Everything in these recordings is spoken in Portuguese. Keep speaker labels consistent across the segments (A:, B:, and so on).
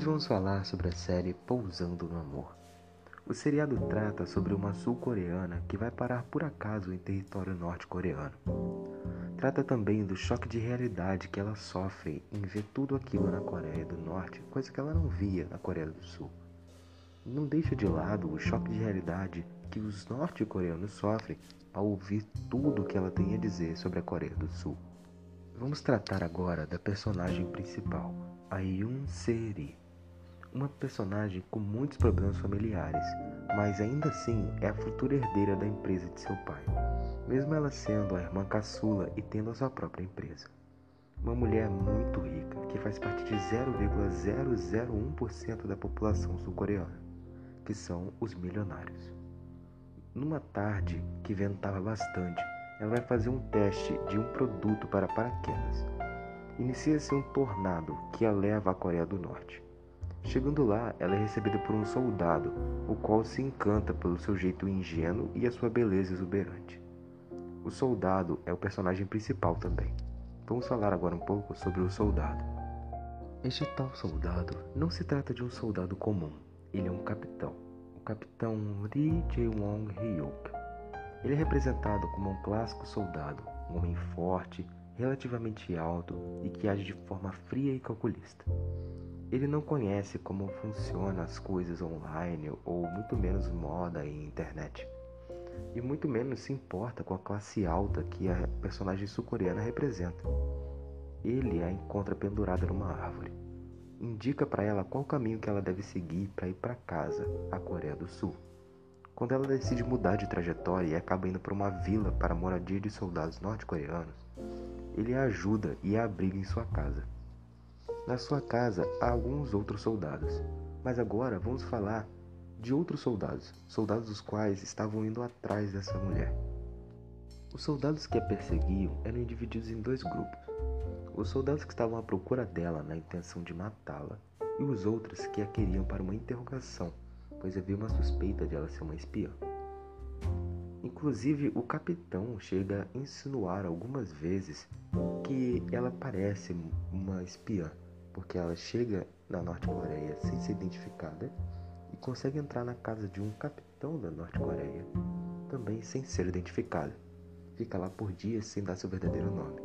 A: Hoje vamos falar sobre a série Pousando no Amor. O seriado trata sobre uma sul-coreana que vai parar por acaso em território norte-coreano. Trata também do choque de realidade que ela sofre em ver tudo aquilo na Coreia do Norte, coisa que ela não via na Coreia do Sul. Não deixa de lado o choque de realidade que os norte-coreanos sofrem ao ouvir tudo o que ela tem a dizer sobre a Coreia do Sul. Vamos tratar agora da personagem principal, a Yoon Se-ri uma personagem com muitos problemas familiares, mas ainda assim é a futura herdeira da empresa de seu pai, mesmo ela sendo a irmã caçula e tendo a sua própria empresa. Uma mulher muito rica que faz parte de 0,001% da população sul-coreana, que são os milionários. Numa tarde que ventava bastante, ela vai fazer um teste de um produto para paraquedas. Inicia-se um tornado que a leva à Coreia do Norte. Chegando lá, ela é recebida por um soldado, o qual se encanta pelo seu jeito ingênuo e a sua beleza exuberante. O soldado é o personagem principal também. Vamos falar agora um pouco sobre o soldado. Este tal soldado não se trata de um soldado comum, ele é um capitão, o capitão Ri Jae-wong Hyuk. Ele é representado como um clássico soldado, um homem forte, relativamente alto e que age de forma fria e calculista. Ele não conhece como funcionam as coisas online ou muito menos moda e internet. E muito menos se importa com a classe alta que a personagem sul-coreana representa. Ele a encontra pendurada numa árvore. Indica para ela qual caminho que ela deve seguir para ir para casa, a Coreia do Sul. Quando ela decide mudar de trajetória e acaba indo para uma vila para moradia de soldados norte-coreanos, ele a ajuda e a abriga em sua casa. Na sua casa há alguns outros soldados, mas agora vamos falar de outros soldados, soldados os quais estavam indo atrás dessa mulher. Os soldados que a perseguiam eram divididos em dois grupos. Os soldados que estavam à procura dela na intenção de matá-la e os outros que a queriam para uma interrogação, pois havia uma suspeita de ela ser uma espiã. Inclusive, o capitão chega a insinuar algumas vezes que ela parece uma espiã porque ela chega na Norte-Coreia sem ser identificada e consegue entrar na casa de um capitão da Norte-Coreia, também sem ser identificada. Fica lá por dias sem dar seu verdadeiro nome.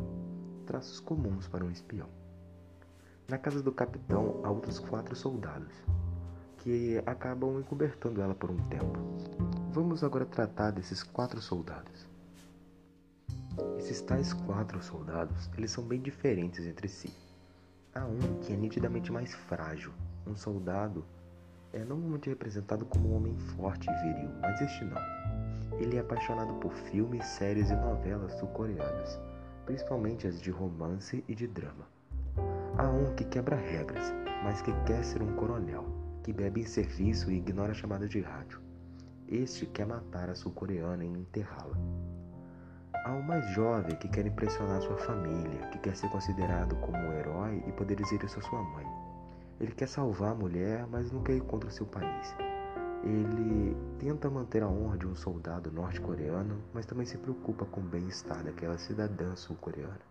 A: Traços comuns para um espião. Na casa do capitão há outros quatro soldados, que acabam encobertando ela por um tempo. Vamos agora tratar desses quatro soldados. Esses tais quatro soldados, eles são bem diferentes entre si. Há um que é nitidamente mais frágil. Um soldado é normalmente representado como um homem forte e viril, mas este não. Ele é apaixonado por filmes, séries e novelas sul-coreanas, principalmente as de romance e de drama. Há um que quebra regras, mas que quer ser um coronel, que bebe em serviço e ignora a chamada de rádio. Este quer matar a sul-coreana e enterrá-la. Há o mais jovem que quer impressionar sua família, que quer ser considerado como um herói e poder dizer isso à sua mãe. Ele quer salvar a mulher, mas não quer ir contra seu país. Ele tenta manter a honra de um soldado norte-coreano, mas também se preocupa com o bem-estar daquela cidadã sul-coreana.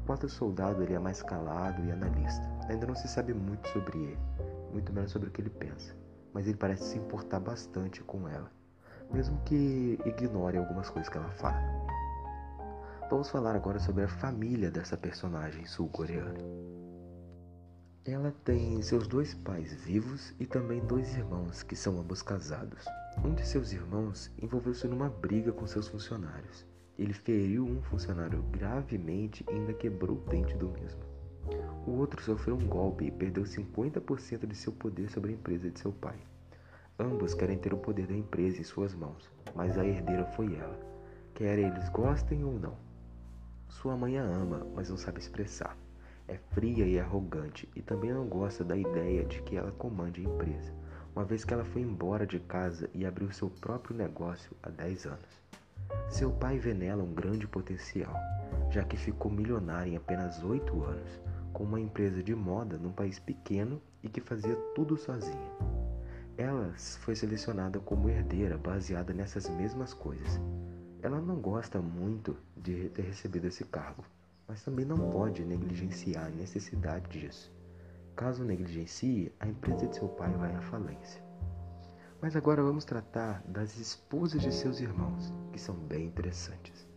A: O quarto soldado ele é mais calado e analista. Ainda não se sabe muito sobre ele, muito menos sobre o que ele pensa, mas ele parece se importar bastante com ela, mesmo que ignore algumas coisas que ela fala. Vamos falar agora sobre a família dessa personagem sul-coreana. Ela tem seus dois pais vivos e também dois irmãos que são ambos casados. Um de seus irmãos envolveu-se numa briga com seus funcionários. Ele feriu um funcionário gravemente e ainda quebrou o dente do mesmo. O outro sofreu um golpe e perdeu 50% de seu poder sobre a empresa de seu pai. Ambos querem ter o poder da empresa em suas mãos, mas a herdeira foi ela, quer eles gostem ou não. Sua mãe a ama, mas não sabe expressar. É fria e arrogante e também não gosta da ideia de que ela comande a empresa, uma vez que ela foi embora de casa e abriu seu próprio negócio há 10 anos. Seu pai vê nela um grande potencial, já que ficou milionária em apenas 8 anos, com uma empresa de moda num país pequeno e que fazia tudo sozinha. Ela foi selecionada como herdeira baseada nessas mesmas coisas, ela não gosta muito de ter recebido esse cargo, mas também não pode negligenciar a necessidade disso. Caso negligencie, a empresa de seu pai vai à falência. Mas agora vamos tratar das esposas de seus irmãos, que são bem interessantes.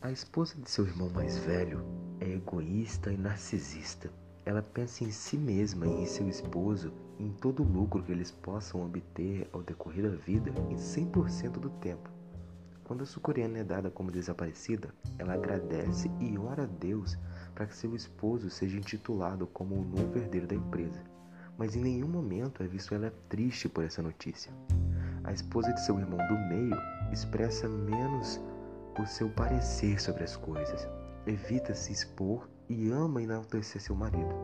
A: A esposa de seu irmão mais velho é egoísta e narcisista. Ela pensa em si mesma e em seu esposo, em todo o lucro que eles possam obter ao decorrer da vida em 100% do tempo. Quando a sul-coreana é dada como desaparecida, ela agradece e ora a Deus para que seu esposo seja intitulado como o novo herdeiro da empresa mas em nenhum momento é visto ela triste por essa notícia. A esposa de seu irmão do meio expressa menos o seu parecer sobre as coisas, evita se expor e ama enaltecer seu marido.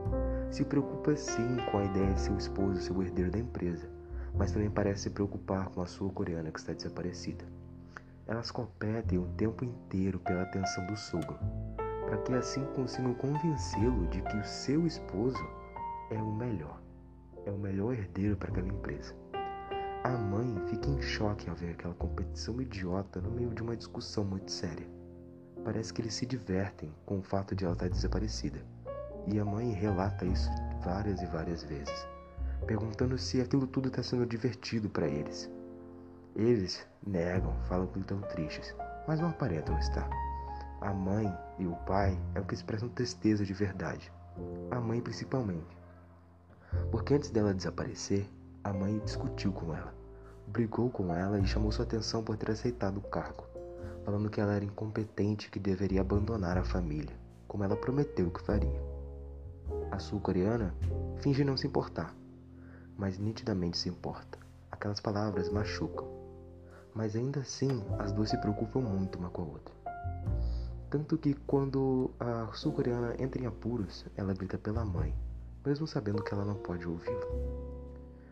A: Se preocupa sim com a ideia de seu esposo ser o herdeiro da empresa, mas também parece se preocupar com a sua coreana que está desaparecida. Elas competem o tempo inteiro pela atenção do sogro, para que assim consigam convencê-lo de que o seu esposo é o melhor é o melhor herdeiro para aquela empresa. A mãe fica em choque ao ver aquela competição idiota no meio de uma discussão muito séria. Parece que eles se divertem com o fato de ela estar desaparecida. E a mãe relata isso várias e várias vezes, perguntando se aquilo tudo está sendo divertido para eles. Eles negam, falam que estão tristes, mas não aparentam estar. A mãe e o pai é o que expressam tristeza de verdade. A mãe principalmente porque antes dela desaparecer, a mãe discutiu com ela, brigou com ela e chamou sua atenção por ter aceitado o cargo, falando que ela era incompetente e que deveria abandonar a família, como ela prometeu que faria. A sul-coreana finge não se importar, mas nitidamente se importa. Aquelas palavras machucam, mas ainda assim as duas se preocupam muito uma com a outra. Tanto que quando a sul-coreana entra em apuros, ela grita pela mãe mesmo sabendo que ela não pode ouvi-lo.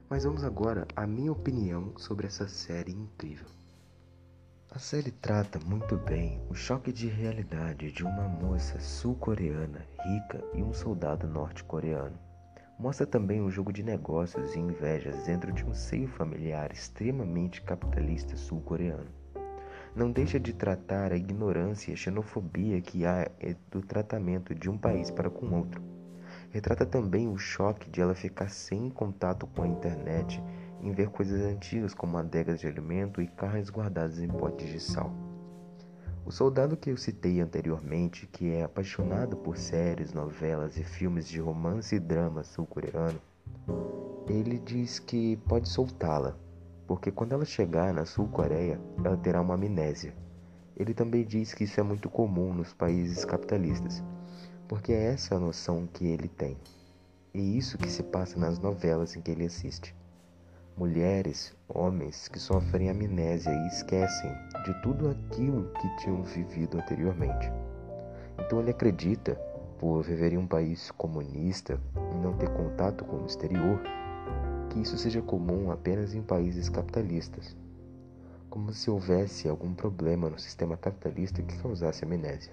A: Mas vamos agora à minha opinião sobre essa série incrível. A série trata muito bem o choque de realidade de uma moça sul-coreana rica e um soldado norte-coreano. Mostra também o jogo de negócios e invejas dentro de um seio familiar extremamente capitalista sul-coreano. Não deixa de tratar a ignorância e a xenofobia que há do tratamento de um país para com outro Retrata também o choque de ela ficar sem contato com a internet em ver coisas antigas como adegas de alimento e carnes guardadas em potes de sal. O soldado que eu citei anteriormente, que é apaixonado por séries, novelas e filmes de romance e drama sul-coreano, ele diz que pode soltá-la, porque quando ela chegar na Sul-Coreia, ela terá uma amnésia. Ele também diz que isso é muito comum nos países capitalistas porque é essa a noção que ele tem. E isso que se passa nas novelas em que ele assiste. Mulheres, homens que sofrem amnésia e esquecem de tudo aquilo que tinham vivido anteriormente. Então ele acredita, por viver em um país comunista e não ter contato com o exterior, que isso seja comum apenas em países capitalistas, como se houvesse algum problema no sistema capitalista que causasse amnésia.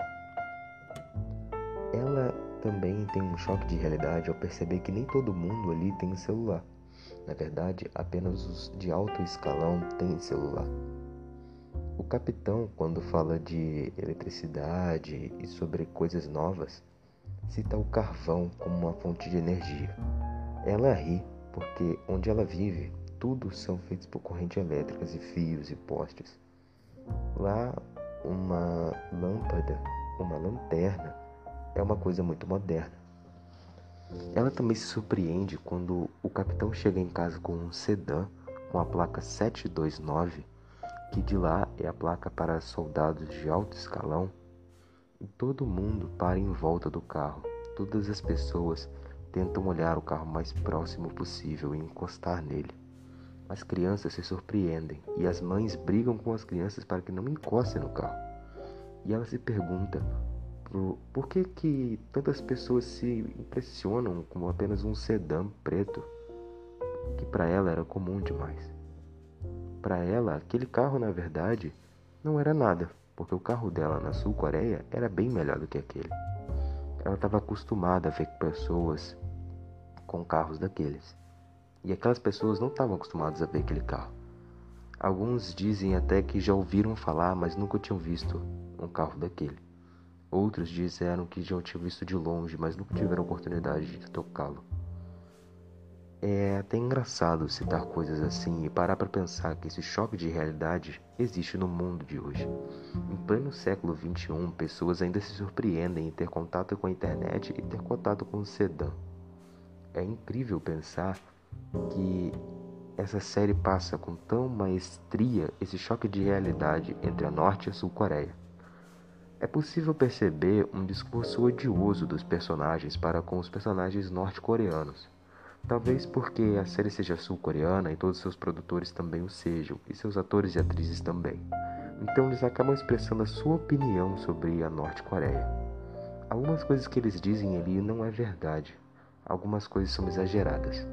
A: Ela também tem um choque de realidade ao perceber que nem todo mundo ali tem celular. Na verdade, apenas os de alto escalão têm celular. O capitão, quando fala de eletricidade e sobre coisas novas, cita o carvão como uma fonte de energia. Ela ri porque onde ela vive, tudo são feitos por corrente elétricas e fios e postes. Lá, uma lâmpada, uma lanterna, é uma coisa muito moderna. Ela também se surpreende quando o capitão chega em casa com um sedã com a placa 729, que de lá é a placa para soldados de alto escalão, e todo mundo para em volta do carro. Todas as pessoas tentam olhar o carro mais próximo possível e encostar nele. As crianças se surpreendem e as mães brigam com as crianças para que não encostem no carro. E ela se pergunta por que, que tantas pessoas se impressionam com apenas um sedã preto, que para ela era comum demais? Para ela, aquele carro, na verdade, não era nada, porque o carro dela na Sul-Coreia era bem melhor do que aquele. Ela estava acostumada a ver pessoas com carros daqueles. E aquelas pessoas não estavam acostumadas a ver aquele carro. Alguns dizem até que já ouviram falar, mas nunca tinham visto um carro daquele. Outros disseram que já o tinham visto de longe, mas nunca tiveram oportunidade de tocá-lo. É até engraçado citar coisas assim e parar para pensar que esse choque de realidade existe no mundo de hoje. Em pleno século XXI, pessoas ainda se surpreendem em ter contato com a internet e ter contato com o sedã. É incrível pensar que essa série passa com tão maestria esse choque de realidade entre a Norte e a Sul Coreia. É possível perceber um discurso odioso dos personagens para com os personagens norte-coreanos Talvez porque a série seja sul-coreana e todos seus produtores também o sejam, e seus atores e atrizes também. Então eles acabam expressando a sua opinião sobre a Norte-Coreia. Algumas coisas que eles dizem ali não é verdade, algumas coisas são exageradas.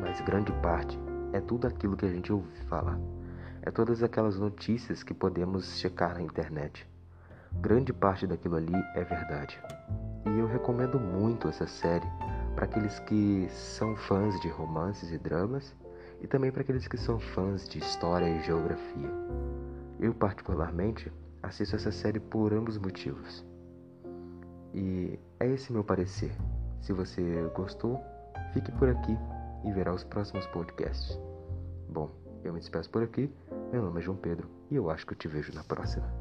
A: Mas grande parte é tudo aquilo que a gente ouve falar. É todas aquelas notícias que podemos checar na internet. Grande parte daquilo ali é verdade. E eu recomendo muito essa série para aqueles que são fãs de romances e dramas e também para aqueles que são fãs de história e geografia. Eu, particularmente, assisto essa série por ambos motivos. E é esse meu parecer. Se você gostou, fique por aqui e verá os próximos podcasts. Bom, eu me despeço por aqui. Meu nome é João Pedro e eu acho que eu te vejo na próxima.